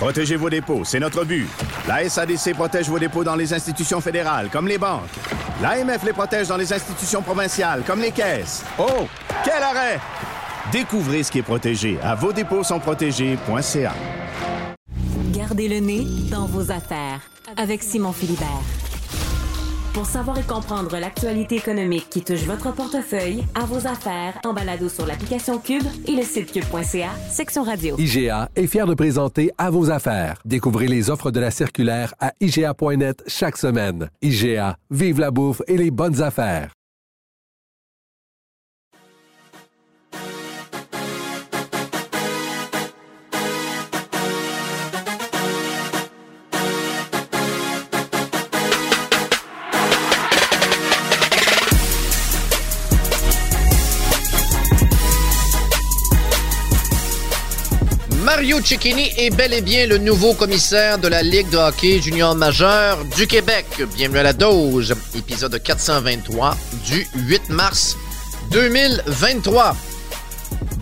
Protégez vos dépôts, c'est notre but. La SADC protège vos dépôts dans les institutions fédérales, comme les banques. L'AMF les protège dans les institutions provinciales, comme les caisses. Oh, quel arrêt! Découvrez ce qui est protégé à vos dépôts sont protégés.ca. Gardez le nez dans vos affaires avec Simon Philibert. Pour savoir et comprendre l'actualité économique qui touche votre portefeuille, à vos affaires, en balado sur l'application Cube et le site cube.ca, section radio. IGA est fier de présenter À vos affaires. Découvrez les offres de la circulaire à IGA.net chaque semaine. IGA, vive la bouffe et les bonnes affaires. Mario Cecchini est bel et bien le nouveau commissaire de la Ligue de hockey junior majeur du Québec. Bienvenue à la dose, épisode 423 du 8 mars 2023.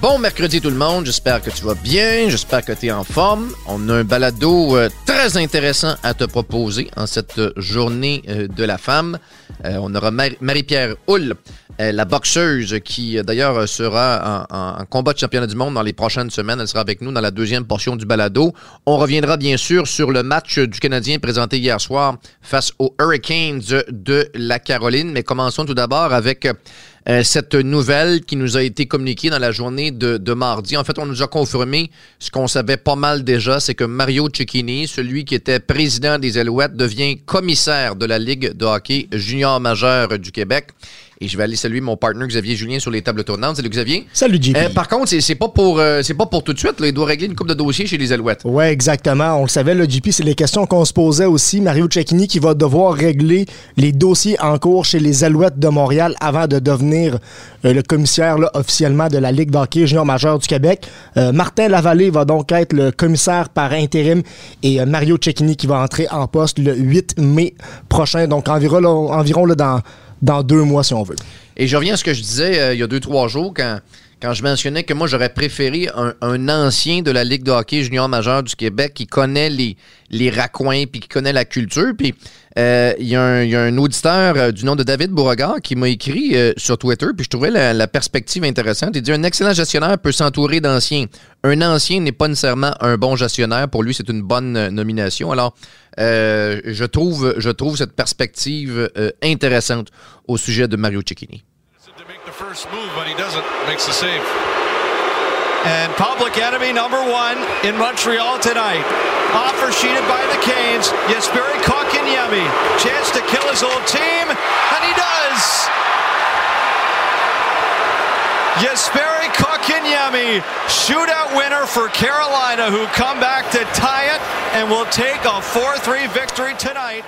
Bon mercredi tout le monde, j'espère que tu vas bien, j'espère que tu es en forme. On a un balado euh, très intéressant à te proposer en cette journée euh, de la femme. Euh, on aura Marie-Pierre Hull, la boxeuse qui d'ailleurs sera en, combat de championnat du monde dans les prochaines semaines. Elle sera avec nous dans la deuxième portion du balado. On reviendra bien sûr sur le match du Canadien présenté hier soir face aux Hurricanes de la Caroline. Mais commençons tout d'abord avec euh, cette nouvelle qui nous a été communiquée dans la journée de, de mardi. En fait, on nous a confirmé ce qu'on savait pas mal déjà, c'est que Mario Cecchini, celui qui était président des Alouettes, devient commissaire de la Ligue de hockey junior majeur du Québec. Et je vais aller saluer mon partenaire Xavier Julien sur les tables tournantes. Salut Xavier. Salut JP. Euh, par contre, c'est pas pour euh, c'est pas pour tout de suite. Là. Il doit régler une coupe de dossiers chez les Alouettes. Oui, exactement. On le savait, le JP, c'est les questions qu'on se posait aussi. Mario Cecchini qui va devoir régler les dossiers en cours chez les Alouettes de Montréal avant de devenir euh, le commissaire là, officiellement de la Ligue d'hockey junior majeur du Québec. Martin Lavallée va donc être le commissaire par intérim et Mario Cecchini qui va entrer en poste le 8 mai prochain. Donc environ, là, environ là, dans dans deux mois, si on veut. Et je reviens à ce que je disais euh, il y a deux, trois jours quand, quand je mentionnais que moi, j'aurais préféré un, ancien de la Ligue de hockey junior majeur du Québec qui connaît les, les raccoins puis qui connaît la culture. Puis euh, il y, a un auditeur euh, du nom de David Beauregard qui m'a écrit euh, sur Twitter, puis je trouvais la, perspective intéressante. Il dit Un excellent gestionnaire peut s'entourer d'anciens. Un ancien n'est pas nécessairement un bon gestionnaire. Pour lui, c'est une bonne nomination. Alors, je, trouve, je trouve cette perspective intéressante au sujet de Mario Cecchini. And public enemy number one in Montreal tonight. Offer sheeted by the Canes. Jesperi Kotkaniemi. Chance to kill his old team, and he does. Jesperi Kotkaniemi, shootout winner for Carolina, who come back to tie it and will take a 4-3 victory tonight.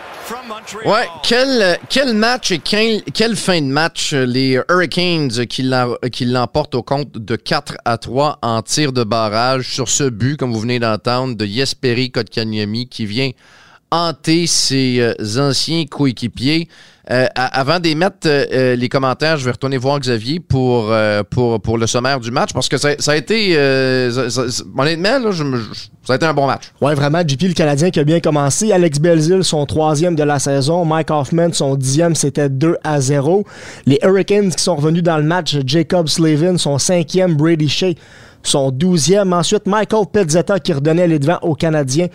Ouais, quel, match et quel, quelle fin de match. Les Hurricanes qui l'emportent au compte de 4 à 3 en tir de barrage sur ce but, comme vous venez d'entendre, de Jesperi Kotkaniemi qui vient hanter ses euh, anciens coéquipiers. Euh, avant d'émettre euh, les commentaires, je vais retourner voir Xavier pour, pour, pour le sommaire du match parce que ça, a été, honnêtement, là, ça a été un bon match. Oui, vraiment, JP, le Canadien qui a bien commencé. Alex Belzil, son troisième de la saison. Mike Hoffman, son dixième, c'était 2 à 0. Les Hurricanes qui sont revenus dans le match. Jacob Slavin, son cinquième. Brady Shea son 12e. Ensuite, Michael Pizzetta qui redonnait les devants aux Canadiens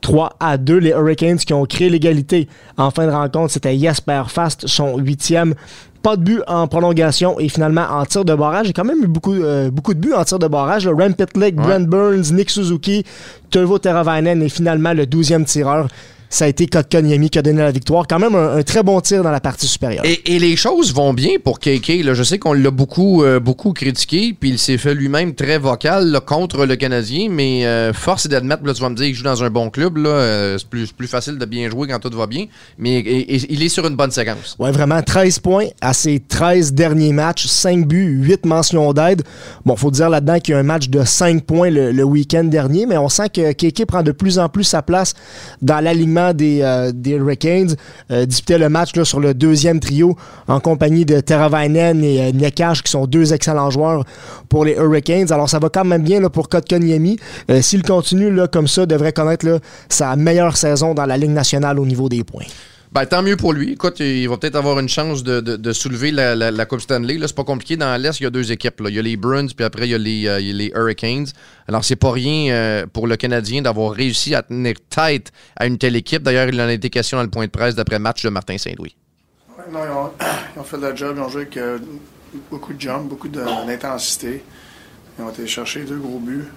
3 à 2. Les Hurricanes qui ont créé l'égalité en fin de rencontre, c'était Jesper Fast, son 8e. Pas de but en prolongation et finalement en tir de barrage. J'ai quand même eu beaucoup, euh, beaucoup de buts en tir de barrage. Le Pitlick, ouais. Brent Burns, Nick Suzuki, Teuvo Teravainen et finalement le 12e tireur ça a été Kotkaniemi qui a donné la victoire. Quand même un, très bon tir dans la partie supérieure. Et, les choses vont bien pour KK. Là. Je sais qu'on l'a beaucoup, euh, beaucoup critiqué, puis il s'est fait lui-même très vocal contre le Canadien, mais euh, force est d'admettre, là, tu vas me dire qu'il joue dans un bon club, là, euh, c'est plus, plus, facile de bien jouer quand tout va bien, mais il est sur une bonne séquence. Oui, vraiment, 13 points à ses 13 derniers matchs, 5 buts, 8 mentions d'aide. Bon, faut dire là-dedans qu'il y a un match de 5 points le, week-end dernier, mais on sent que KK prend de plus en plus sa place dans l'alignement des, euh, des Hurricanes. Euh, le match sur le deuxième trio en compagnie de Teravainen et euh, Nekash, qui sont deux excellents joueurs pour les Hurricanes. Alors ça va quand même bien là, pour Kotkaniemi. Euh, S'il continue comme ça, devrait connaître sa meilleure saison dans la Ligue nationale au niveau des points. Ben, tant mieux pour lui. Écoute, il va peut-être avoir une chance de, soulever la, Coupe Stanley. Là, c'est pas compliqué. Dans l'Est, il y a deux équipes. Il y a les Bruins, puis après, il y a les, euh, les Hurricanes. Alors, c'est pas rien euh, pour le Canadien d'avoir réussi à tenir tête à une telle équipe. D'ailleurs, il en a été question dans le point de presse d'après-match de Martin Saint-Louis. Non, ils ont, fait le job. Ils ont joué avec euh, beaucoup de jump, beaucoup d'intensité. Ils ont été chercher deux gros buts.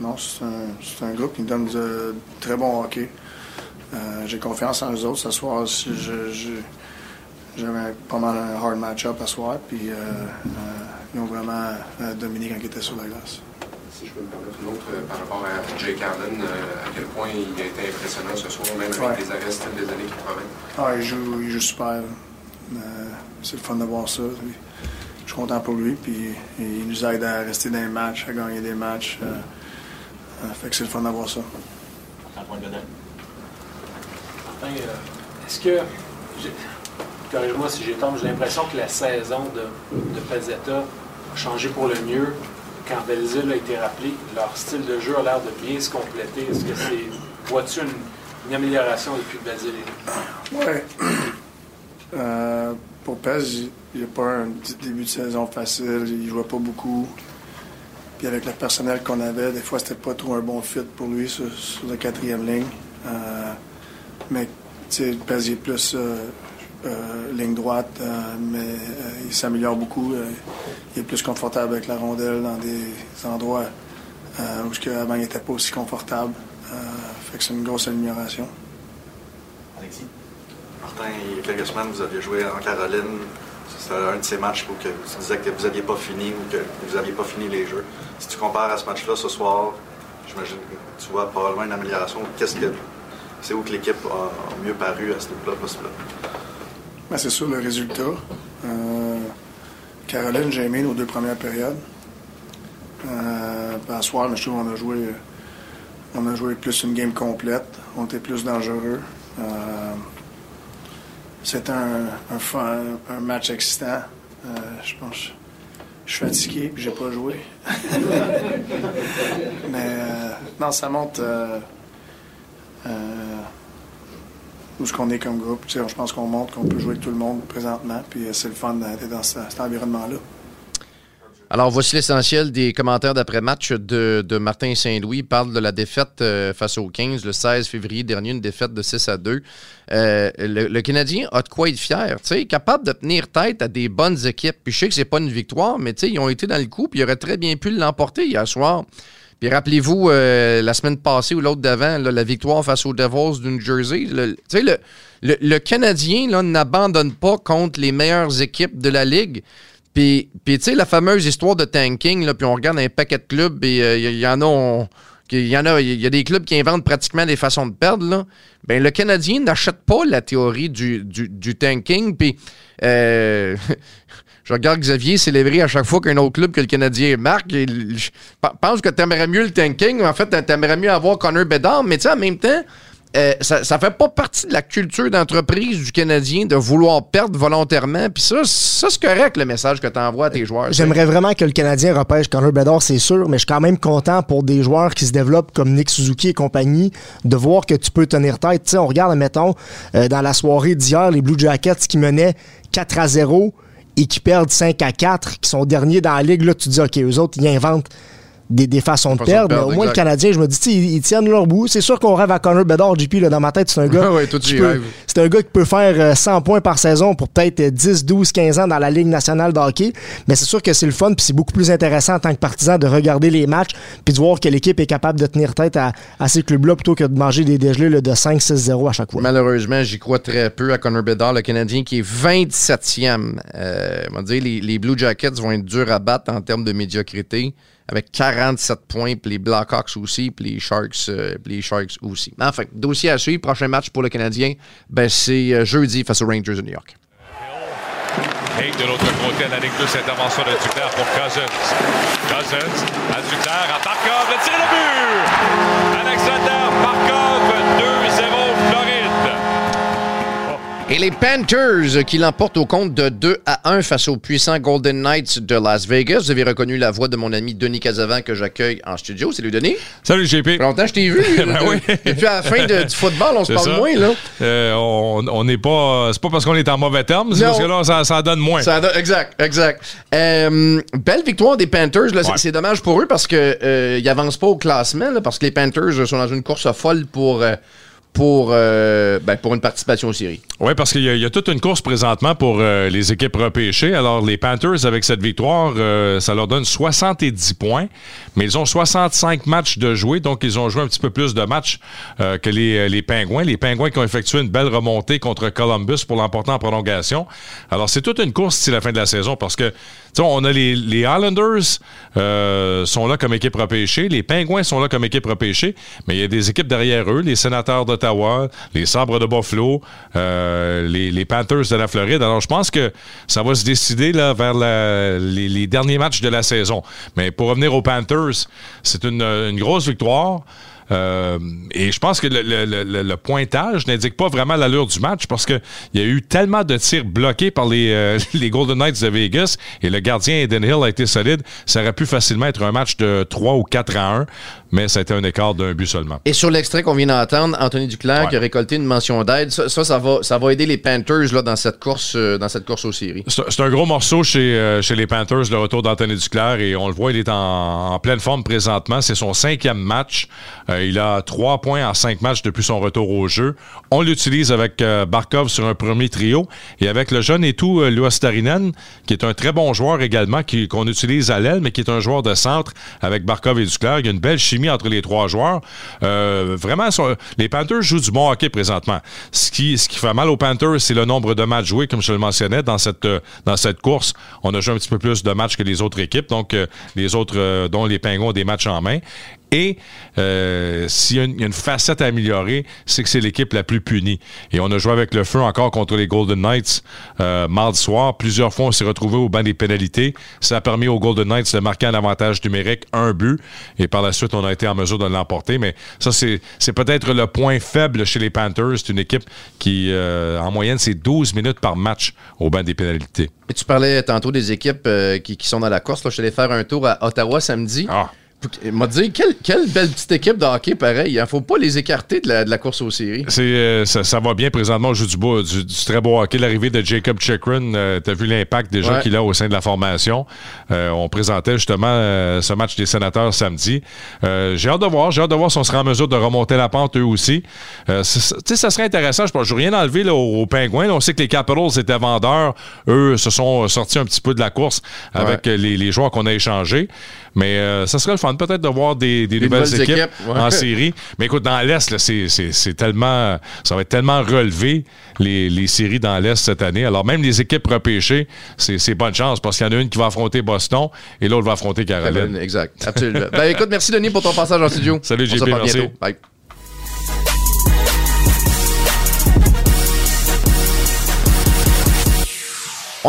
non, c'est un, groupe qui donne de très bon hockey. Euh, j'ai confiance en eux autres ce soir. J'avais pas mal un hard match-up ce soir, puis euh, euh, ils ont vraiment dominé quand ils étaient sur la glace. Si je peux me permettre une autre par rapport à Jake Allen, à quel point il a été impressionnant ce soir, même avec les arrêts des années 80. Ah, il joue, il joue super. c'est le fun de voir ça. Je suis content pour lui, puis il nous aide à rester dans les matchs, à gagner des matchs. fait que c'est le fun d'avoir ça. Euh, est-ce que, corrige-moi si j'ai tort, j'ai l'impression que la saison de, Pazetta a changé pour le mieux quand Belzile a été rappelé. Leur style de jeu a l'air de bien se compléter. Est-ce que c'est. Vois-tu une, amélioration depuis que Belzile est Oui. Euh, pour Pez, il n'a pas un début de saison facile. Il ne jouait pas beaucoup. Puis avec le personnel qu'on avait, des fois, c'était pas trop un bon fit pour lui sur, la quatrième ligne. Euh, mais tu sais, plus euh, euh, ligne droite, euh, mais il s'améliore beaucoup. il est plus confortable avec la rondelle dans des endroits où avant il n'était pas aussi confortable. fait que c'est une grosse amélioration. Alexis? Martin, il y a quelques semaines, vous aviez joué en Caroline. C'était un de ces matchs où que vous disais que vous n'aviez pas fini ou que vous n'aviez pas fini les jeux. Si tu compares à ce match-là ce soir, j'imagine que tu vois probablement une amélioration. Qu'est-ce que c'est où que l'équipe a mieux paru à ce niveau-là, possible? Ben, c'est sûr, le résultat. Euh, Caroline, j'ai aimé nos deux premières périodes. Euh, soir, je trouve qu'on a joué, on a joué plus une game complète. On était plus dangereux. Euh, c'était un, un, match excitant. Euh, je pense je suis fatigué et j'ai pas joué. Mais non, ça monte euh, où ce qu'on est comme groupe? je pense qu'on montre qu'on peut jouer avec tout le monde présentement, puis euh, c'est le fun d'être dans cet environnement-là. Alors, voici l'essentiel des commentaires d'après-match de, Martin Saint-Louis. Il parle de la défaite euh, face aux 15 le 16 février dernier, une défaite de 6 à 2. le, Canadien a de quoi être fier, tu sais, capable de tenir tête à des bonnes équipes. Puis je sais que c'est pas une victoire, mais tu sais, ils ont été dans le coup, puis ils auraient très bien pu l'emporter hier soir. Puis rappelez-vous, euh, la semaine passée ou l'autre d'avant, la victoire face aux Devils du New Jersey. Le, le, le, Canadien n'abandonne pas contre les meilleures équipes de la Ligue. Puis, puis tu sais, la fameuse histoire de tanking, là, puis on regarde un paquet de clubs et il euh, y, en a... il y en a, il y a des clubs qui inventent pratiquement des façons de perdre. Là. Ben, le Canadien n'achète pas la théorie du, du, du tanking. Puis, euh, Je regarde Xavier célébrer à chaque fois qu'un autre club que le Canadien marque. je pense que tu aimerais mieux le tanking. En fait, tu aimerais mieux avoir Connor Bedard. Mais tu sais, en même temps, euh, ça, ça fait pas partie de la culture d'entreprise du Canadien de vouloir perdre volontairement. Puis ça, ça c'est correct le message que tu envoies à tes joueurs. J'aimerais vraiment que le Canadien repêche Connor Bedard, c'est sûr, mais je suis quand même content pour des joueurs qui se développent comme Nick Suzuki et compagnie de voir que tu peux tenir tête. sais, on regarde, mettons, euh, dans la soirée d'hier, les Blue Jackets qui menaient 4 à 0 et qui perdent 5 à 4, qui sont derniers dans la ligue, là, tu dis, OK, eux autres, ils inventent des, des façons de perdre. mais au moins, le Canadien, je me dis, ils, ils, tiennent leur bout. C'est sûr qu'on rêve à Connor Bedard, JP, là, dans ma tête, c'est un gars. c'est un gars qui peut faire 100 euh, points par saison pour peut-être 10, 12, 15 ans dans la Ligue nationale de hockey. Mais c'est sûr que c'est le fun, puis c'est beaucoup plus intéressant en tant que partisan de regarder les matchs, puis de voir que l'équipe est capable de tenir tête à, ces clubs-là plutôt que de manger des dégelés de 5, 6, 0 à chaque fois. Malheureusement, j'y crois très peu à Connor Bedard, le Canadien qui est 27e. Euh, on va dire les, les Blue Jackets vont être durs à battre en termes de médiocrité avec 47 points, puis les Blackhawks aussi, puis les Sharks, euh, les Sharks aussi. Enfin, dossier à suivre. Prochain match pour le Canadien, ben, c'est euh, jeudi face aux Rangers de New York. Et de l'autre côté, la ligne 2, intervention de Duclair pour Cousins. Cousins à Duclair, à Barkov, le tir de but! Alexander Barkov, 2-0 et les Panthers qui l'emportent au compte de 2 à 1 face aux puissants Golden Knights de Las Vegas. Vous avez reconnu la voix de mon ami Denis Casavant que j'accueille en studio. Salut Denis. Salut JP. Longtemps je t'ai vu. ben oui. Depuis à la fin du football, on se parle moins. là. Euh, on n'est pas. C'est pas parce qu'on est en mauvais terme, c'est parce que là, ça, ça donne moins. Ça exact, exact. Euh, belle victoire des Panthers. Là, c'est, dommage pour eux parce qu'ils euh, n'avancent pas au classement, parce que les Panthers sont dans une course folle pour pour, euh, ben, pour une participation aux séries. Oui, parce qu'il y, a toute une course présentement pour euh, les équipes repêchées. Alors, les Panthers, avec cette victoire, euh, ça leur donne 70 points, mais ils ont 65 matchs de jouer, donc ils ont joué un petit peu plus de matchs que les, les Pingouins. Les Pingouins qui ont effectué une belle remontée contre Columbus pour l'emporter en prolongation. Alors, c'est toute une course d'ici la fin de la saison parce que on a les, les Islanders euh, sont là comme équipe repêchée, les Pingouins sont là comme équipe repêchée, mais il y a des équipes derrière eux, les Sénateurs d'Ottawa, les Sabres de Buffalo, euh, les, Panthers de la Floride. Alors je pense que ça va se décider là, vers les, les, derniers matchs de la saison. Mais pour revenir aux Panthers, c'est une, une grosse victoire. Euh, et je pense que le, pointage n'indique pas vraiment l'allure du match parce qu'il y a eu tellement de tirs bloqués par les, euh, les Golden Knights de Vegas et le gardien Eden Hill a été solide. Ça aurait pu facilement être un match de 3 ou 4 à 1 mais ça a été un écart d'un but seulement. Et sur l'extrait qu'on vient d'entendre, Anthony Duclair qui a récolté une mention d'aide, ça, ça, va, ça va aider les Panthers là, dans, cette course, euh, dans cette course aux séries. C'est un gros morceau chez, chez les Panthers, le retour d'Anthony Duclair, et on le voit, il est en, pleine forme présentement. C'est son cinquième match. Euh, il a trois points en cinq matchs depuis son retour au jeu. On l'utilise avec Barkov sur un premier trio, et avec le jeune et tout, Luostarinen, qui est un très bon joueur également, qu'on utilise à l'aile, mais qui est un joueur de centre avec Barkov et Duclair. Il y a une belle chimie entre les trois joueurs. Euh, vraiment, les Panthers jouent du bon hockey présentement. Ce qui, ce fait mal aux Panthers, c'est le nombre de matchs joués, comme je le mentionnais, dans cette, euh, dans cette course. On a joué un petit peu plus de matchs que les autres équipes, donc euh, les autres, dont les Pingouins, ont des matchs en main. Et euh, s'il y, a une facette à améliorer, c'est que c'est l'équipe la plus punie. Et on a joué avec le feu encore contre les Golden Knights euh, mardi soir. Plusieurs fois, on s'est retrouvé au banc des pénalités. Ça a permis aux Golden Knights de marquer un avantage numérique, un but. Et par la suite, on a été en mesure de l'emporter. Mais ça, c'est, peut-être le point faible chez les Panthers. C'est une équipe qui, euh, en moyenne, c'est 12 minutes par match au banc des pénalités. Et tu parlais tantôt des équipes qui, sont dans la course. je suis allé faire un tour à Ottawa samedi. Ah. Il m'a dit, quelle, belle petite équipe de hockey pareil. Il ne faut pas les écarter de la, course aux séries. Euh, ça, va bien présentement. On joue du, beau, du, très beau hockey. L'arrivée de Jacob Chikrin, euh, tu as vu l'impact déjà qu'il a au sein de la formation. Euh, on présentait justement ce match des sénateurs samedi. j'ai hâte de voir. J'ai hâte de voir si on sera en mesure de remonter la pente eux aussi. tu sais, ça serait intéressant. Je ne veux rien enlever là, aux, Pingouins. On sait que les Capitals étaient vendeurs. Eux se sont sortis un petit peu de la course avec les, les joueurs qu'on a échangés. Mais euh, ça serait le fun peut-être de voir des, nouvelles, équipes, en série. Mais écoute, dans l'Est, c'est tellement. Ça va être tellement relevé, les, séries dans l'Est cette année. Alors, même les équipes repêchées, c'est bonne chance parce qu'il y en a une qui va affronter Boston et l'autre va affronter Caroline. Exact. Absolument. ben, écoute, merci Denis pour ton passage en studio. Salut, JP. Merci. Bye.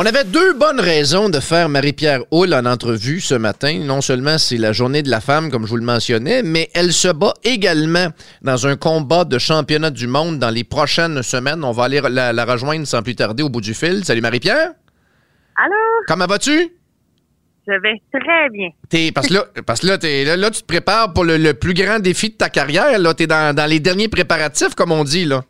On avait deux bonnes raisons de faire Marie-Pierre Hull en entrevue ce matin. Non seulement c'est la journée de la femme, comme je vous le mentionnais, mais elle se bat également dans un combat de championnat du monde dans les prochaines semaines. On va aller la, rejoindre sans plus tarder au bout du fil. Salut Marie-Pierre. Allô? Comment vas-tu? Je vais très bien. parce que là, parce que là, là, tu te prépares pour le, plus grand défi de ta carrière. Tu es dans, dans les derniers préparatifs, comme on dit. là.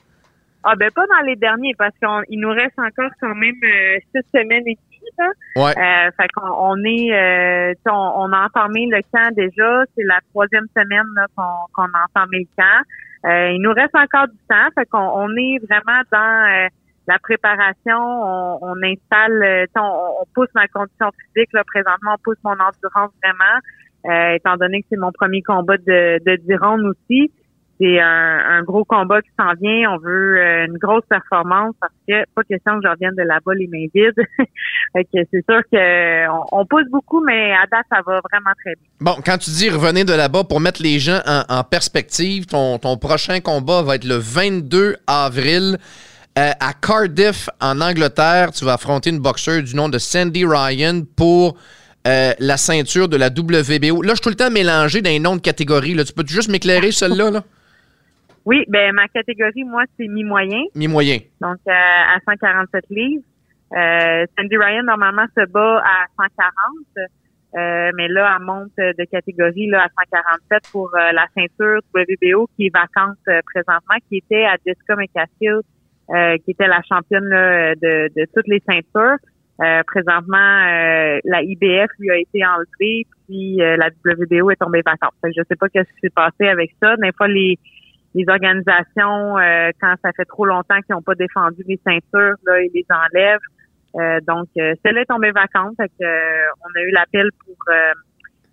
Ah ben pas dans les derniers parce qu'il nous reste encore quand même euh, six semaines et demie. Là. Ouais. Euh, fait qu'on on est, euh, on, on a entamé le camp déjà. C'est la troisième semaine là, qu'on qu'on a entamé le camp. Euh, il nous reste encore du temps. Fait qu'on on est vraiment dans euh, la préparation. On, on installe, euh, on, on pousse ma condition physique. Là, présentement, on pousse mon endurance vraiment. Euh, étant donné que c'est mon premier combat de, de 10 rounds aussi c'est un, gros combat qui s'en vient. On veut euh, une grosse performance parce que pas question que je revienne de là-bas les mains vides. c'est sûr que on, on pousse beaucoup, mais à date, ça va vraiment très bien. Bon, quand tu dis revenez de là-bas pour mettre les gens en, perspective, ton, ton prochain combat va être le 22 avril. Euh, à Cardiff, en Angleterre, tu vas affronter une boxeuse du nom de Sandy Ryan pour euh, la ceinture de la WBO. Là, je suis tout le temps mélangé dans les noms de catégories. Là. Tu peux juste m'éclairer celle-là? Là? Oui, ben ma catégorie, moi, c'est mi-moyen. Mi-moyen. Donc, euh, à 147 livres. Euh, Sandy Ryan, normalement, se bat à 140. Euh, mais là, elle monte de catégorie là, à 147 pour euh, la ceinture WBO qui est vacante euh, présentement, qui était à Jessica McCaskill, euh, qui était la championne là, de, de toutes les ceintures. Euh, présentement, euh, la IBF lui a été enlevée, puis la WBO est tombée vacante. Fait que je sais pas qu'est-ce qui s'est passé avec ça. Des fois, les les organisations, quand ça fait trop longtemps qu'ils n'ont pas défendu les ceintures, là, ils les enlèvent. Euh, donc, euh, celle-là est tombée vacante. Fait que, euh, on a eu l'appel pour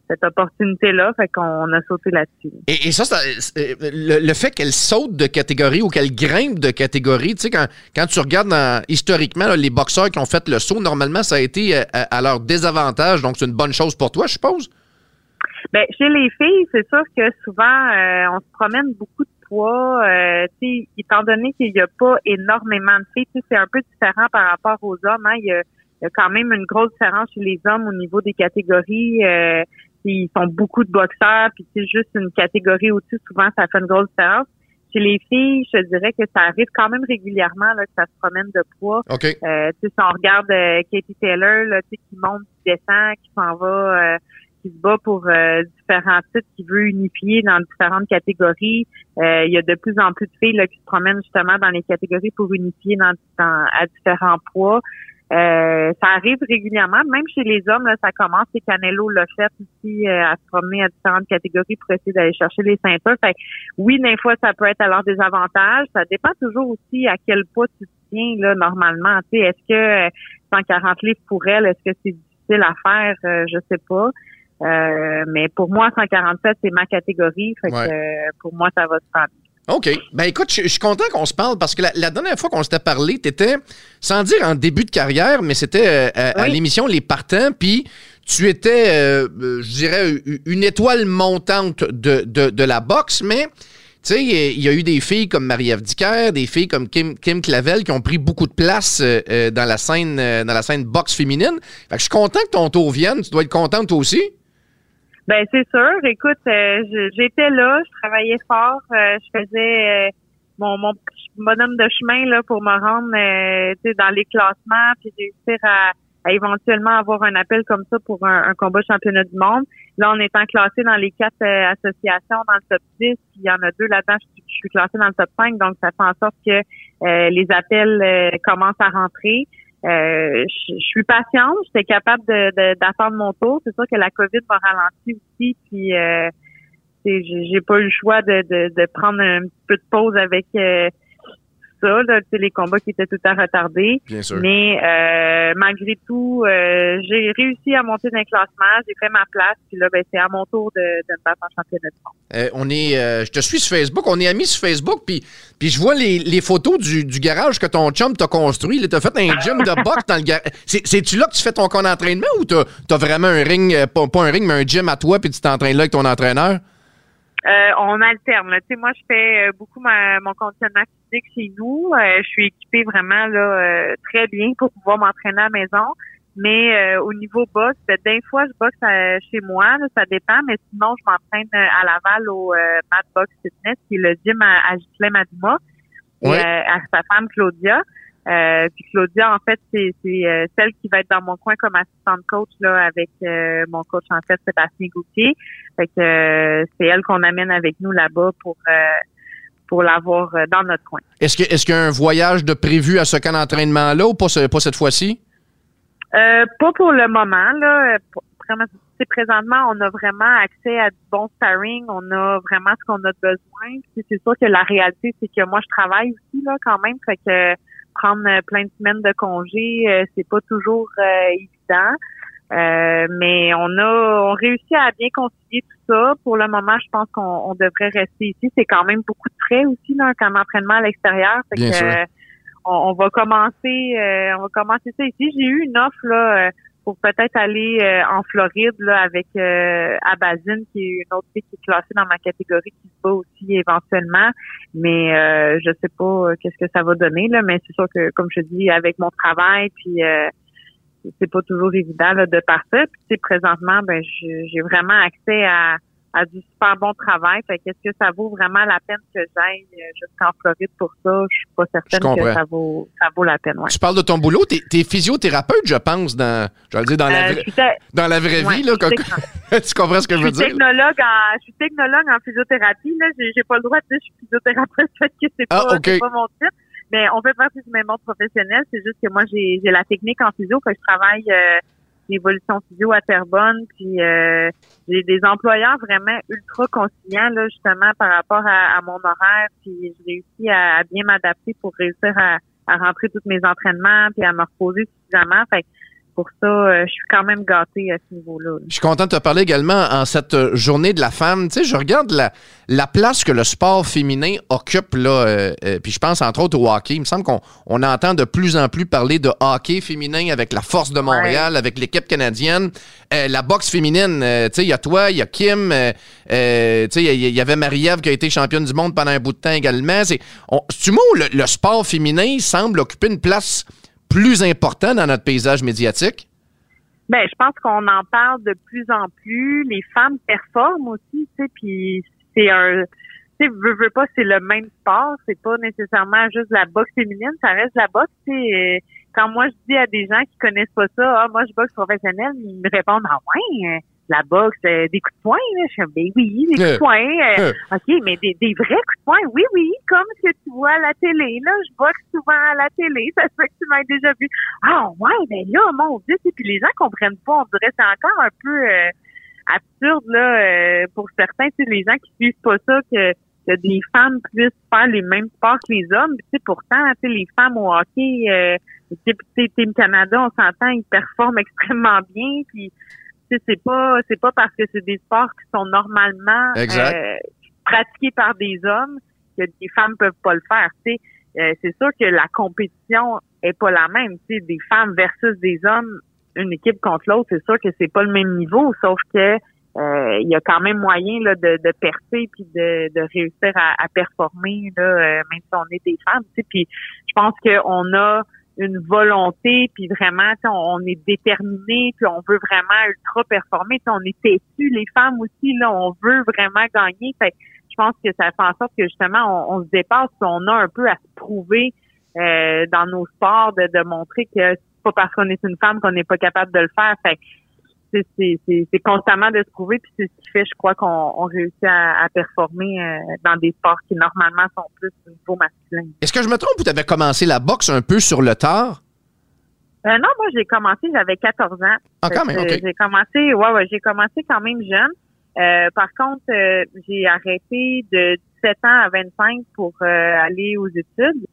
cette opportunité-là. Fait qu'on a sauté là-dessus. Et, et, ça, ça le, le, fait qu'elle saute de catégorie ou qu'elle grimpe de catégorie, tu sais, quand, quand tu regardes dans, historiquement là, les boxeurs qui ont fait le saut, normalement, ça a été à, à leur désavantage. Donc, c'est une bonne chose pour toi, je suppose? Ben, chez les filles, c'est sûr que souvent, on se promène beaucoup de poids, euh, étant donné qu'il n'y a pas énormément de filles, c'est un peu différent par rapport aux hommes. Hein, il, y a, il, y a, quand même une grosse différence chez les hommes au niveau des catégories. Euh, ils sont beaucoup de boxeurs, puis c'est juste une catégorie au-dessus, souvent ça fait une grosse différence. Chez les filles, je dirais que ça arrive quand même régulièrement là, que ça se promène de poids. Okay. Euh, si on regarde euh, Katie Taylor, là, qui monte, qui descend, qui s'en va euh, se bat pour euh, différents titres, qui veut unifier dans différentes catégories. Euh, il y a de plus en plus de filles là, qui se promènent justement dans les catégories pour unifier dans, dans à différents poids. Euh, ça arrive régulièrement, même chez les hommes, là, ça commence. Et Canelo l'a fait aussi à se promener à différentes catégories pour essayer d'aller chercher les ceintures. Fait oui, des fois, ça peut être à leur désavantage. Ça dépend toujours aussi à quel poids tu tiens là normalement. Est-ce que 140 livres pour elle, est-ce que c'est difficile à faire? Je sais pas. Euh, mais pour moi, 147, c'est ma catégorie. Fait ouais. que euh, pour moi, ça va se faire. OK. Ben écoute, je, je suis content qu'on se parle parce que la, la dernière fois qu'on s'était parlé, tu étais, sans dire en début de carrière, mais c'était euh, à, oui. à l'émission Les Partants, puis tu étais, euh, je dirais, une étoile montante de, de, de la boxe, mais tu sais, il y a eu des filles comme Marie-Ève Dicker, des filles comme Kim, Kim Clavel qui ont pris beaucoup de place euh, dans la scène dans la scène boxe féminine. Fait que je suis content que ton tour vienne. Tu dois être contente toi aussi? Ben c'est sûr. Écoute, euh, j'étais là, je travaillais fort, euh, je faisais euh, mon, mon bonhomme de chemin là pour me rendre euh, dans les classements, puis réussir à, à, éventuellement avoir un appel comme ça pour un, un, combat championnat du monde. Là, en étant classé dans les quatre euh, associations dans le top 10, puis il y en a deux là-dedans, je, je, suis classée dans le top 5, donc ça fait en sorte que euh, les appels commencent à rentrer. Euh, je, suis patiente, j'étais capable de, d'attendre mon tour. C'est sûr que la COVID m'a ralenti aussi, puis euh, j'ai pas eu le choix de, de, de, prendre un petit peu de pause avec euh, ça, là, les combats qui étaient tout à retardés. Bien sûr. Mais euh, malgré tout, euh, j'ai réussi à monter le classement, j'ai fait ma place, puis là, ben, c'est à mon tour de, de me battre en championnat du monde. Euh, on est, euh, je te suis sur Facebook, on est amis sur Facebook, puis puis je vois les, les photos du, du, garage que ton chum t'a construit. Tu as fait un gym de boxe dans le garage. C'est-tu là que tu fais ton camp d'entraînement ou t'as as vraiment un ring, pas, pas, un ring, mais un gym à toi, puis tu t'entraînes là avec ton entraîneur? Euh, on alterne. Tu sais, moi, je fais beaucoup ma, mon conditionnement physique chez nous. Euh, je suis équipée vraiment là euh, très bien pour pouvoir m'entraîner à la maison. Mais au niveau boxe, ben, des fois, je boxe chez moi, là, ça dépend. Mais sinon, je m'entraîne à Laval au Mad Box Fitness, qui est le gym à, à Ghislain Maduma, ouais. et à sa femme Claudia. Euh, puis Claudia, en fait, c'est euh, celle qui va être dans mon coin comme assistante coach là avec euh, mon coach en fait, Sébastien Gauthier. Fait que c'est elle qu'on amène avec nous là-bas pour pour l'avoir dans notre coin. Est-ce que est-ce qu'il y a un voyage de prévu à ce camp d'entraînement là ou pas, pas cette fois-ci? Euh, pas pour le moment, là. Sais, présentement, on a vraiment accès à du bon sparring. On a vraiment ce qu'on a besoin. C'est sûr que la réalité, c'est que moi, je travaille aussi, là, quand même. Fait que prendre euh, plein de semaines de congé, euh, c'est pas toujours euh, évident. Euh, mais on a on réussit à bien concilier tout ça. Pour le moment, je pense qu'on on devrait rester ici. C'est quand même beaucoup de frais aussi, là, qu'un entraînement à l'extérieur. Fait Bien que, sûr. on, on va commencer euh, on va commencer ça ici. J'ai eu une offre là pour peut-être aller euh, en Floride là, avec euh, Abazine, qui est une autre fille qui est classée dans ma catégorie, qui se bat aussi éventuellement. Mais euh, je sais pas euh, qu'est-ce que ça va donner, là, mais c'est sûr que, comme je dis, avec mon travail, puis euh, c'est pas toujours évident là, de partir. Puis présentement, ben j'ai vraiment accès à, à du super bon travail. Fait qu'est-ce que ça vaut vraiment la peine que j'aille euh, jusqu'en Floride pour ça? Je suis pas certaine que ça vaut ça vaut la peine. Ouais. Tu parles de ton boulot, t'es es physiothérapeute, je pense, dans, je vais le dire, dans, la, Euh, vraie- dans la vraie Ouais, vie. Là, quand- tu comprends ce que je Je veux dire? technologue en, je suis technologue en physiothérapie. Là, j'ai, pas le droit de dire que je suis physiothérapeute parce que c'est Ah, pas, c'est pas mon titre. Mais on fait partie du même monde professionnel. C'est juste que moi, j'ai, j'ai la technique en physio, que je travaille euh, l'évolution physio à Terrebonne. Puis euh, j'ai des employeurs vraiment ultra conciliants là, justement par rapport à, à mon horaire. Puis j'ai réussi à, à bien m'adapter pour réussir à, à rentrer tous mes entraînements puis à me reposer suffisamment. Fait pour ça, euh, je suis quand même gâtée à ce niveau-là. là. Je suis content de te parler également en cette euh, journée de la femme. Tu sais, je regarde la, la place que le sport féminin occupe, là, euh, euh, puis je pense entre autres au hockey. Il me semble qu'on on entend de plus en plus parler de hockey féminin avec la Force de Montréal, avec l'équipe canadienne. La boxe féminine, tu sais, il y a toi, il y a Kim, tu sais, il y, avait Marie-Ève qui a été championne du monde pendant un bout de temps également. C'est, on, où le, le sport féminin semble occuper une place plus importante dans notre paysage médiatique? Ben, je pense qu'on en parle de plus en plus. Les femmes performent aussi, tu sais, puis c'est un, tu sais, veux, veux pas, c'est le même sport. C'est pas nécessairement juste la boxe féminine, ça reste la boxe. Tu sais, Euh, quand moi je dis à des gens qui connaissent pas ça, ah, moi je boxe professionnelle, ils me répondent, ah ouais, euh, la boxe, euh, des coups de poing, là. Je fais, ben oui, des coups Euh, de poing. euh, euh. ok, mais des, des vrais coups de poing, oui, oui, comme ce que tu vois à la télé. Là, je boxe souvent à la télé. Ça se fait que tu m'as déjà vu. Ah ouais, mais là, mon Dieu, sais, puis les gens comprennent pas. On dirait c'est encore un peu euh, absurde là euh, pour certains. Tu sais, les gens qui suivent pas ça que que des femmes puissent faire les mêmes sports que les hommes. Tu sais, pourtant, tu sais, les femmes au hockey, euh, tu sais, tu sais, Team Canada, on s'entend, ils performent extrêmement bien. Puis, c'est pas, c'est pas parce que c'est des sports qui sont normalement euh, pratiqués par des hommes que des femmes peuvent pas le faire. Tu sais, Euh, c'est sûr que la compétition est pas la même. Tu sais, des femmes versus des hommes, une équipe contre l'autre, c'est sûr que c'est pas le même niveau, sauf que euh, il y a quand même moyen là, de, de percer puis de, de réussir à, à performer là, euh, même si on est des femmes. Tu sais, puis je pense qu'on a une volonté puis vraiment on, est déterminé puis on veut vraiment ultra performer. On est têtus les femmes aussi là, on veut vraiment gagner. Fait je pense que ça fait en sorte que justement on, on se dépasse, on a un peu à se prouver euh, dans nos sports de, de montrer que c'est pas parce qu'on est une femme qu'on n'est pas capable de le faire. Fait c'est- c'est c'est- c'est constamment de se prouver, puis c'est ce qui fait, je crois, qu'on on réussit à, à performer euh, dans des sports qui normalement sont plus au niveau masculin. Est-ce que je me trompe ou tu avais commencé la boxe un peu sur le tard? Euh, non, moi j'ai commencé, j'avais 14 ans. Ah, quand même, ok. J'ai commencé, ouais, ouais, j'ai commencé quand même jeune. Euh, par contre, euh, j'ai arrêté de 17 ans à 25 pour euh, aller aux études.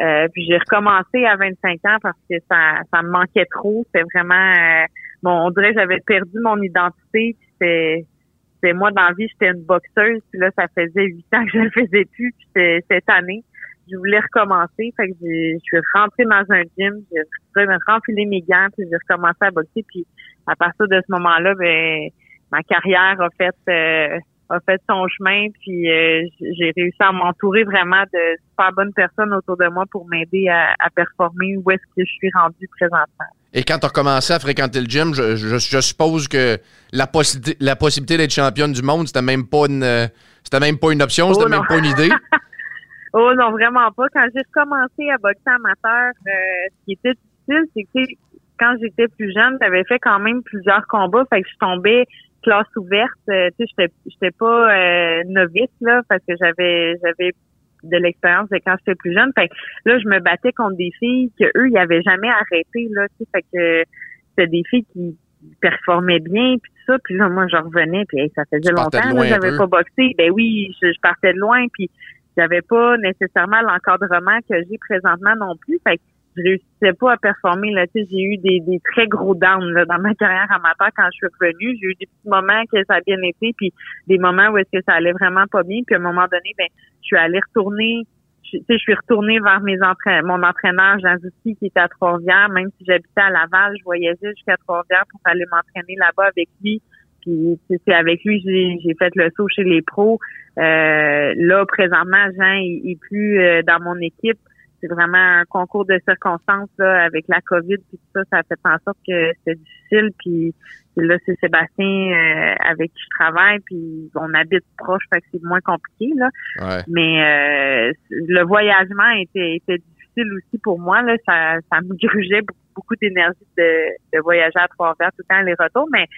Euh, puis j'ai recommencé à 25 ans parce que ça, ça me manquait trop. C'était vraiment, euh, bon, on dirait que j'avais perdu mon identité. Puis c'était moi dans la vie, j'étais une boxeuse. Puis là, ça faisait huit ans que je le faisais plus. Puis cette année, je voulais recommencer. Fait que je suis rentrée dans un gym, j'ai renfilé mes gants, puis j'ai recommencé à boxer. Puis à partir de ce moment-là, ben ma carrière a fait euh, a fait son chemin. Puis euh, j'ai réussi à m'entourer vraiment de super bonnes personnes autour de moi pour m'aider à, à performer où est-ce que je suis rendue présentement. Et quand tu as commencé à fréquenter le gym, je, je- je suppose que la, possibilité la possibilité d'être championne du monde, c'était même pas une c'était même pas une option, c'était Oh, même non. pas une idée? Oh non, vraiment pas. Quand j'ai recommencé à boxer amateur, euh, ce qui était difficile, c'est que quand j'étais plus jeune, j'avais fait quand même plusieurs combats, fait que je tombais classe ouverte. euh, tu sais, j'étais j'étais pas euh, novice là, parce que j'avais j'avais de l'expérience de quand j'étais plus jeune. Fait que là, je me battais contre des filles que eux, ils avaient jamais arrêté là. Tu sais, fait que c'était des filles qui performaient bien, puis tout ça. Puis là, moi, je revenais, puis ça faisait longtemps que j'avais pas boxé. Ben oui, je, partais de loin, puis j'avais pas nécessairement l'encadrement que j'ai présentement non plus. Fait que je réussissais pas à performer. Là, j'ai eu des, des très gros downs là, dans ma carrière amateur quand je suis revenue. J'ai eu des petits moments que ça a bien été, puis des moments où est-ce que ça allait vraiment pas bien. Puis à un moment donné, ben, je suis allée retourner je, je suis retournée vers mes entraîneurs, mon entraîneur Jean Zouti qui était à Trois-Rivières. Même si j'habitais à Laval, je voyageais jusqu'à Trois-Rivières pour aller m'entraîner là-bas avec lui. Puis c'est avec lui j'ai fait le saut chez les pros. Euh, là, présentement, Jean est, plus euh, dans mon équipe. C'est vraiment un concours de circonstances là, avec la COVID puis tout ça, ça a fait en sorte que c'était difficile. Puis là, c'est Sébastien euh, avec qui je travaille, puis on habite proche, fait que c'est moins compliqué. Là. Mais euh, le voyagement était, était difficile aussi pour moi. Là. Ça, ça me grugeait beaucoup, d'énergie de, de, voyager à Trois-Rivières tout le temps les retours, mais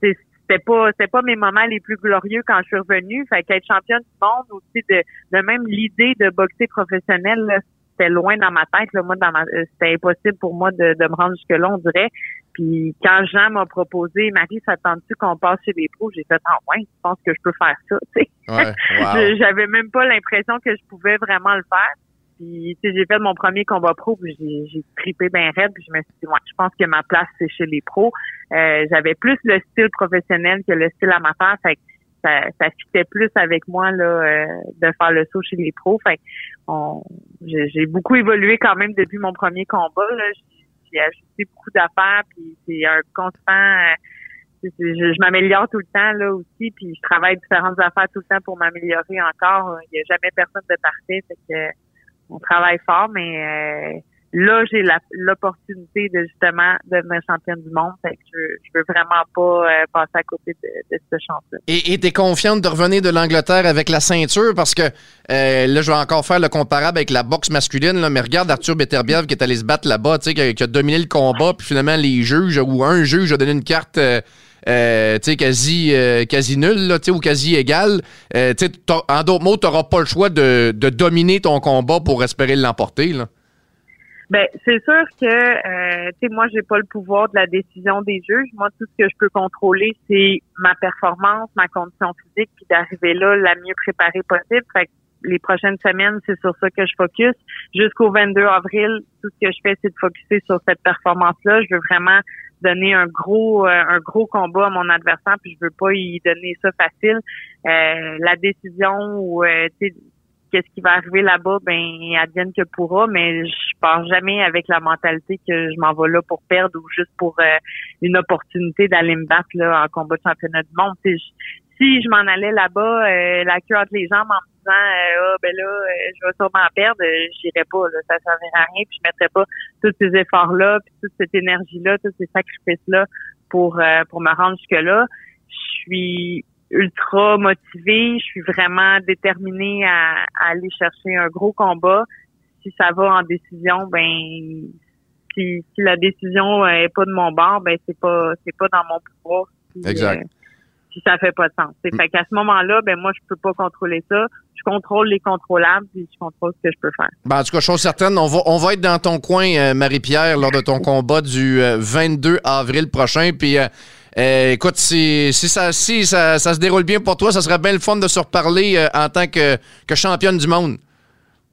c'était pas c'était pas mes moments les plus glorieux quand je suis revenue. Fait qu'être championne du monde aussi de, de même l'idée de boxer professionnel, c'était loin dans ma tête. Là. Moi, dans ma, c'était impossible pour moi de, de me rendre jusque là, on dirait. Puis quand Jean m'a proposé, Marie, ça tu qu'on passe chez les pros? J'ai fait en moins, je pense que je peux faire ça, tu sais? J'avais même pas l'impression que je pouvais vraiment le faire. Puis j'ai fait mon premier combat pro, puis j'ai, j'ai tripé bien raide, puis je me suis dit, ouais, je pense que ma place, c'est chez les pros. Euh, j'avais plus le style professionnel que le style amateur, fait que ça, ça fitait plus avec moi là euh, de faire le saut chez les pros. Fait on, j'ai, beaucoup évolué quand même depuis mon premier combat. Là j'ai ajouté beaucoup d'affaires, puis c'est un constant. Euh, je, m'améliore tout le temps là aussi, puis je travaille différentes affaires tout le temps pour m'améliorer encore. Il n'y a jamais personne de parfait, fait que on travaille fort, mais euh, là, j'ai l'opportunité de justement devenir championne du monde. Fait que je, veux vraiment pas euh, passer à côté de, ce champion. Et tu es confiante de revenir de l'Angleterre avec la ceinture? Parce que euh, là, je vais encore faire le comparable avec la boxe masculine. Là, mais regarde Arthur Beterbiev qui est allé se battre là-bas, qui, qui a dominé le combat, puis finalement, les juges ou un juge a donné une carte. Euh, quasi, quasi nulle là, ou quasi égale. en d'autres mots, tu n'auras pas le choix de, de dominer ton combat pour espérer l'emporter. Ben, c'est sûr que, euh, tu sais, moi, j'ai pas le pouvoir de la décision des juges. Moi, tout ce que je peux contrôler, c'est ma performance, ma condition physique, puis d'arriver là la mieux préparée possible. Fait que les prochaines semaines, c'est sur ça que je focus. Jusqu'au 22 avril, tout ce que je fais, c'est de focuser sur cette performance-là. Je veux vraiment donner un gros euh, un gros combat à mon adversaire puis je veux pas y donner ça facile euh, la décision ou euh, qu'est-ce qui va arriver là-bas, ben advienne que pourra, mais je pars jamais avec la mentalité que je m'en vais là pour perdre ou juste pour euh, une opportunité d'aller me battre là en combat de championnat du monde. si je m'en allais là-bas, euh, la queue entre les jambes en me disant euh, ah ben là, je vais sûrement perdre, j'irais pas, là, ça servirait à rien, puis je mettrais pas tous ces efforts-là, puis toute cette énergie-là, tous ces sacrifices-là pour pour me rendre jusque-là. Je suis ultra motivée. Je suis vraiment déterminée à, aller chercher un gros combat. Si ça va en décision, ben si, la décision est pas de mon bord, ben c'est pas c'est pas dans mon pouvoir. Si, exact. Euh, si ça fait pas de sens. Mm. fait qu'à ce moment-là, ben moi je peux pas contrôler ça. Je contrôle les contrôlables puis je contrôle ce que je peux faire. Ben, en tout cas, chose certaine, on va on va être dans ton coin, euh, Marie-Pierre, lors de ton combat du 22 euh, avril prochain. Puis euh, écoute, si, ça, si ça, se déroule bien pour toi, ça serait bien le fun de se reparler euh, en tant que, championne du monde.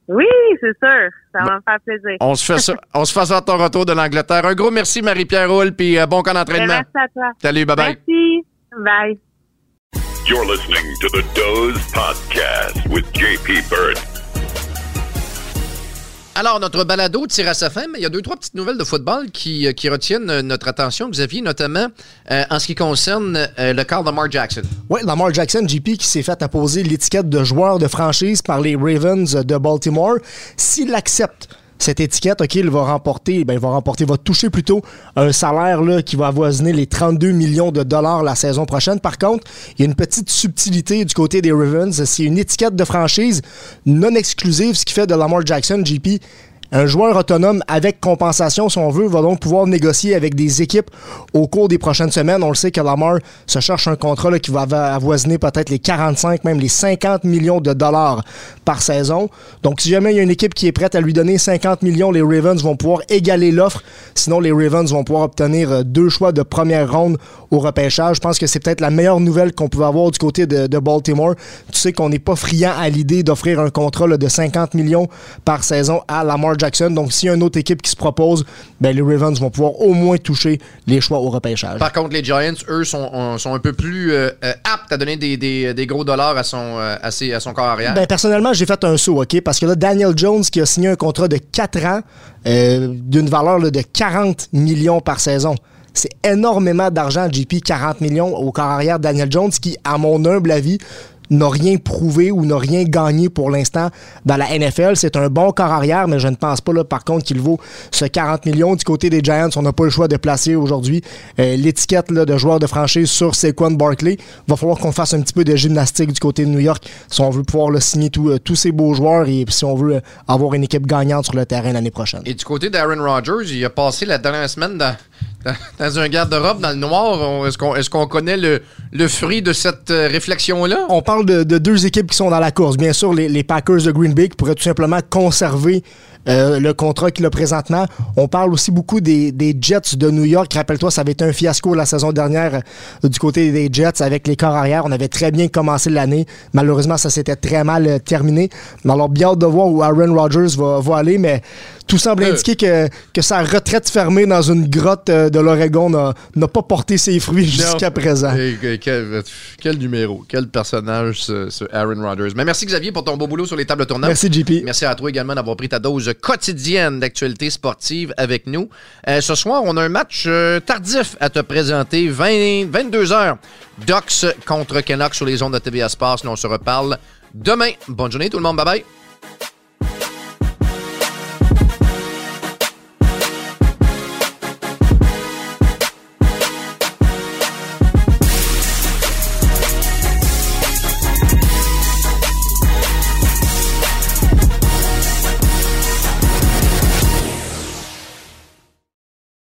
Oui, c'est sûr. Ça va me faire plaisir. On se fait ça, on se fait ça à ton retour de l'Angleterre. Un gros merci, Marie-Pierre Roule, puis euh, bon camp d'entraînement. Ben, merci à toi. Salut, bye-bye. Merci. Bye. You're listening to the Doze Podcast with JP Bird. Alors, notre balado tire à sa fin, mais il y a deux, trois petites nouvelles de football qui, euh, retiennent euh, notre attention, Xavier, notamment euh, en ce qui concerne le cas de Lamar Jackson. Oui, Lamar Jackson, JP, qui s'est fait apposer l'étiquette de joueur de franchise par les Ravens de Baltimore. S'il accepte cette étiquette, OK, il va remporter, ben, il va remporter, va toucher plutôt un salaire là, qui va avoisiner les 32 millions de dollars la saison prochaine. Par contre, il y a une petite subtilité du côté des Ravens. C'est une étiquette de franchise non exclusive, ce qui fait de Lamar Jackson, JP, Un joueur autonome avec compensation, si on veut, va donc pouvoir négocier avec des équipes au cours des prochaines semaines. On le sait que Lamar se cherche un contrat qui va avoisiner peut-être les 45, même les 50 millions de dollars par saison. Donc, si jamais il y a une équipe qui est prête à lui donner 50 millions, les Ravens vont pouvoir égaler l'offre. Sinon, les Ravens vont pouvoir obtenir euh, deux choix de première ronde au repêchage. Je pense que c'est peut-être la meilleure nouvelle qu'on peut avoir du côté de, Baltimore. Tu sais qu'on n'est pas friand à l'idée d'offrir un contrat de 50 millions par saison à Lamar Jackson. Donc, s'il y a une autre équipe qui se propose, ben, les Ravens vont pouvoir au moins toucher les choix au repêchage. Par contre, les Giants, eux, sont, sont un peu plus euh, euh, aptes à donner des, des, des, gros dollars à son, euh, à, ses, à son corps arrière. Ben, personnellement, j'ai fait un saut, OK? Parce que là, Daniel Jones, qui a signé un contrat de 4 ans d'une valeur là, de 40 millions par saison. C'est énormément d'argent, JP, 40 millions au corps arrière Daniel Jones, qui, à mon humble avis, n'a rien prouvé ou n'a rien gagné pour l'instant dans la NFL. C'est un bon corps arrière, mais je ne pense pas, là, par contre, qu'il vaut ce 40 millions. Du côté des Giants, on n'a pas le choix de placer aujourd'hui euh, l'étiquette de joueur de franchise sur Saquon Barkley. Va falloir qu'on fasse un petit peu de gymnastique du côté de New York si on veut pouvoir signer euh, tous ces beaux joueurs et si on veut euh, avoir une équipe gagnante sur le terrain l'année prochaine. Et du côté d'Aaron Rodgers, il a passé la dernière semaine dans dans un garde-robe dans le noir. Est-ce qu'on connaît le, fruit de cette euh, réflexion-là? On parle de, de, deux équipes qui sont dans la course. Bien sûr, les, Packers de Green Bay pourraient tout simplement conserver euh, le contrat qu'il a présentement. On parle aussi beaucoup des, des Jets de New York. Rappelle-toi, ça avait été un fiasco la saison dernière euh, du côté des Jets avec les corps arrière. On avait très bien commencé l'année. Malheureusement, ça s'était très mal euh, terminé. Alors, bien hâte de voir où Aaron Rodgers va, va aller, mais tout semble indiquer que, que sa retraite fermée dans une grotte de l'Oregon n'a pas porté ses fruits jusqu'à présent. quel, quel, numéro, quel personnage, ce, ce, Aaron Rodgers. Mais merci Xavier pour ton beau boulot sur les tables tournantes. Merci JP. Merci à toi également d'avoir pris ta dose quotidienne d'actualité sportive avec nous. Euh, ce soir, on a un match euh, tardif à te présenter, 20, 22h. Docs contre Canucks sur les ondes de TVA Sports. Nous, on se reparle demain. Bonne journée tout le monde, bye bye.